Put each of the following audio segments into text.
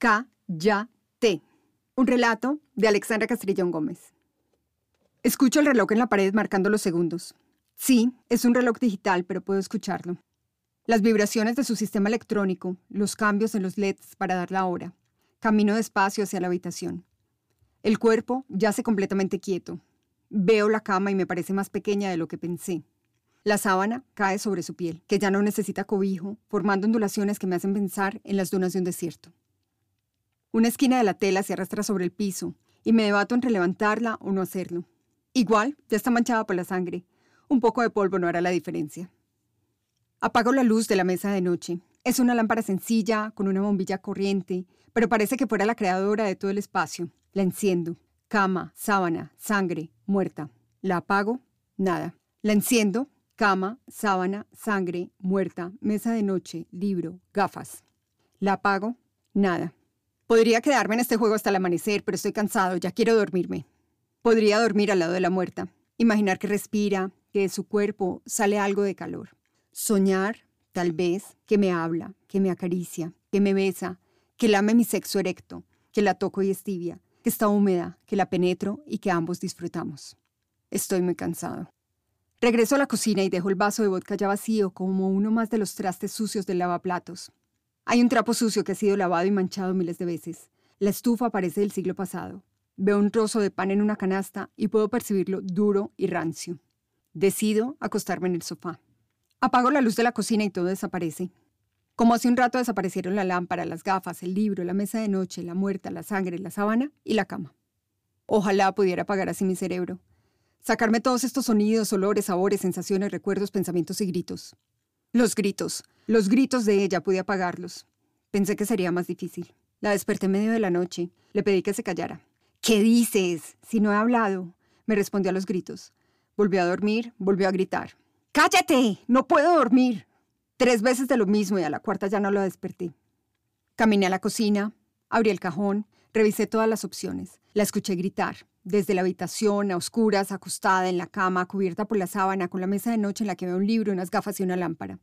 Cállate. Un relato de Alexandra Castrillón Gómez. Escucho el reloj en la pared marcando los segundos. Sí, es un reloj digital, pero puedo escucharlo. Las vibraciones de su sistema electrónico, los cambios en los LEDs para dar la hora. Camino despacio hacia la habitación. El cuerpo yace completamente quieto. Veo la cama y me parece más pequeña de lo que pensé. La sábana cae sobre su piel, que ya no necesita cobijo, formando ondulaciones que me hacen pensar en las dunas de un desierto. Una esquina de la tela se arrastra sobre el piso y me debato entre levantarla o no hacerlo. Igual, ya está manchada por la sangre. Un poco de polvo no hará la diferencia. Apago la luz de la mesa de noche. Es una lámpara sencilla, con una bombilla corriente, pero parece que fuera la creadora de todo el espacio. La enciendo. Cama, sábana, sangre, muerta. La apago, nada. La enciendo, cama, sábana, sangre, muerta, mesa de noche, libro, gafas. La apago, nada. Podría quedarme en este juego hasta el amanecer, pero estoy cansado, ya quiero dormirme. Podría dormir al lado de la muerta, imaginar que respira, que de su cuerpo sale algo de calor. Soñar, tal vez, que me habla, que me acaricia, que me besa, que lame mi sexo erecto, que la toco y es tibia, que está húmeda, que la penetro y que ambos disfrutamos. Estoy muy cansado. Regreso a la cocina y dejo el vaso de vodka ya vacío como uno más de los trastes sucios del lavaplatos. Hay un trapo sucio que ha sido lavado y manchado miles de veces. La estufa parece del siglo pasado. Veo un trozo de pan en una canasta y puedo percibirlo duro y rancio. Decido acostarme en el sofá. Apago la luz de la cocina y todo desaparece. Como hace un rato desaparecieron la lámpara, las gafas, el libro, la mesa de noche, la muerta, la sangre, la sábana y la cama. Ojalá pudiera apagar así mi cerebro. Sacarme todos estos sonidos, olores, sabores, sensaciones, recuerdos, pensamientos y gritos. Los gritos. Los gritos de ella pude apagarlos. Pensé que sería más difícil. La desperté en medio de la noche. Le pedí que se callara. ¿Qué dices? Si no he hablado. Me respondió a los gritos. Volvió a dormir, volvió a gritar. ¡Cállate! No puedo dormir. Tres veces de lo mismo y a la cuarta ya no la desperté. Caminé a la cocina, abrí el cajón, revisé todas las opciones. La escuché gritar, desde la habitación, a oscuras, acostada en la cama, cubierta por la sábana, con la mesa de noche en la que veo un libro, unas gafas y una lámpara.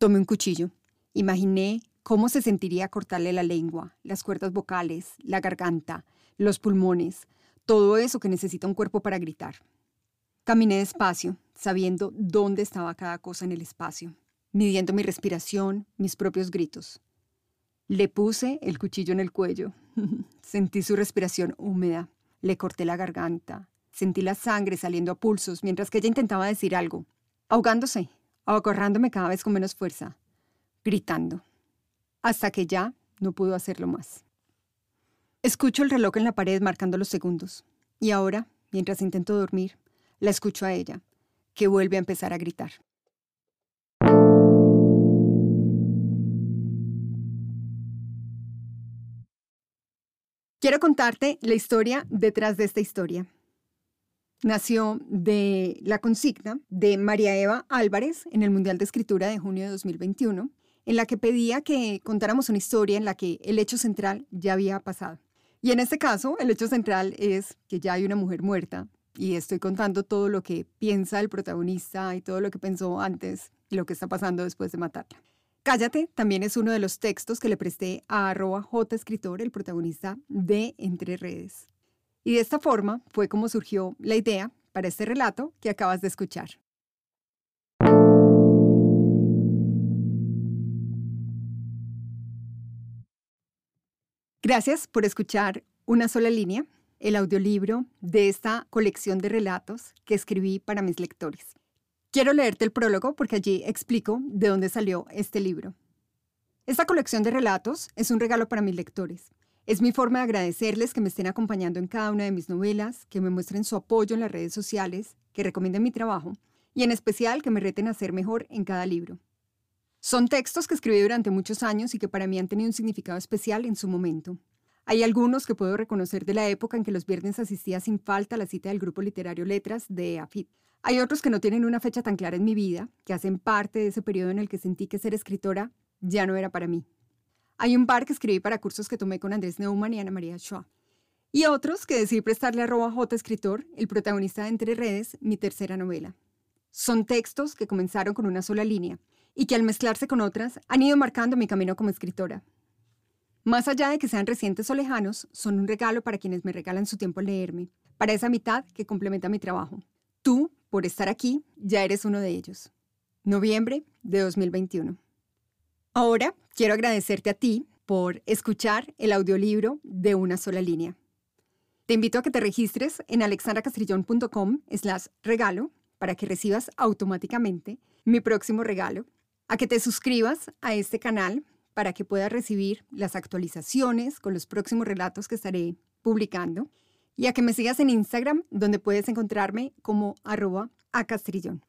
Tomé un cuchillo. Imaginé cómo se sentiría cortarle la lengua, las cuerdas vocales, la garganta, los pulmones, todo eso que necesita un cuerpo para gritar. Caminé despacio, sabiendo dónde estaba cada cosa en el espacio, midiendo mi respiración, mis propios gritos. Le puse el cuchillo en el cuello. Sentí su respiración húmeda. Le corté la garganta. Sentí la sangre saliendo a pulsos mientras que ella intentaba decir algo, ahogándose, acorrándome cada vez con menos fuerza, gritando, hasta que ya no pudo hacerlo más. Escucho el reloj en la pared marcando los segundos, y ahora, mientras intento dormir, la escucho a ella, que vuelve a empezar a gritar. Quiero contarte la historia detrás de esta historia. Nació de la consigna de María Eva Álvarez en el Mundial de Escritura de junio de 2021, en la que pedía que contáramos una historia en la que el hecho central ya había pasado. Y en este caso, el hecho central es que ya hay una mujer muerta y estoy contando todo lo que piensa el protagonista y todo lo que pensó antes y lo que está pasando después de matarla. Cállate también es uno de los textos que le presté a arroba J escritor, el protagonista de Entre Redes. Y de esta forma fue como surgió la idea para este relato que acabas de escuchar. Gracias por escuchar Una sola línea, el audiolibro de esta colección de relatos que escribí para mis lectores. Quiero leerte el prólogo porque allí explico de dónde salió este libro. Esta colección de relatos es un regalo para mis lectores. Es mi forma de agradecerles que me estén acompañando en cada una de mis novelas, que me muestren su apoyo en las redes sociales, que recomienden mi trabajo y en especial que me reten a ser mejor en cada libro. Son textos que escribí durante muchos años y que para mí han tenido un significado especial en su momento. Hay algunos que puedo reconocer de la época en que los viernes asistía sin falta a la cita del grupo literario Letras de AFIT. Hay otros que no tienen una fecha tan clara en mi vida, que hacen parte de ese periodo en el que sentí que ser escritora ya no era para mí. Hay un par que escribí para cursos que tomé con Andrés Neumann y Ana María Schwa. Y otros que decidí prestarle a J Escritor, el protagonista de Entre Redes, mi tercera novela. Son textos que comenzaron con una sola línea y que al mezclarse con otras han ido marcando mi camino como escritora. Más allá de que sean recientes o lejanos, son un regalo para quienes me regalan su tiempo al leerme, para esa mitad que complementa mi trabajo. Tú, por estar aquí, ya eres uno de ellos. Noviembre de 2021. Ahora quiero agradecerte a ti por escuchar el audiolibro de una sola línea. Te invito a que te registres en alexandracastrillón.com slash regalo para que recibas automáticamente mi próximo regalo, a que te suscribas a este canal para que puedas recibir las actualizaciones con los próximos relatos que estaré publicando y a que me sigas en Instagram donde puedes encontrarme como arroba a Castrillón.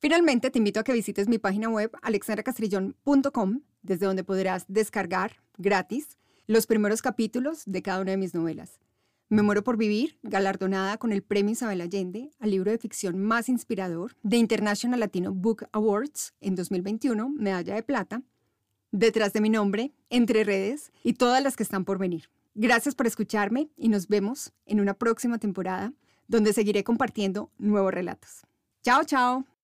Finalmente, te invito a que visites mi página web alexandracastrillón.com, desde donde podrás descargar gratis los primeros capítulos de cada una de mis novelas. Me muero por vivir, galardonada con el Premio Isabel Allende al libro de ficción más inspirador de International Latino Book Awards en 2021, medalla de plata, detrás de mi nombre, entre redes y todas las que están por venir. Gracias por escucharme y nos vemos en una próxima temporada donde seguiré compartiendo nuevos relatos. Chao, chao.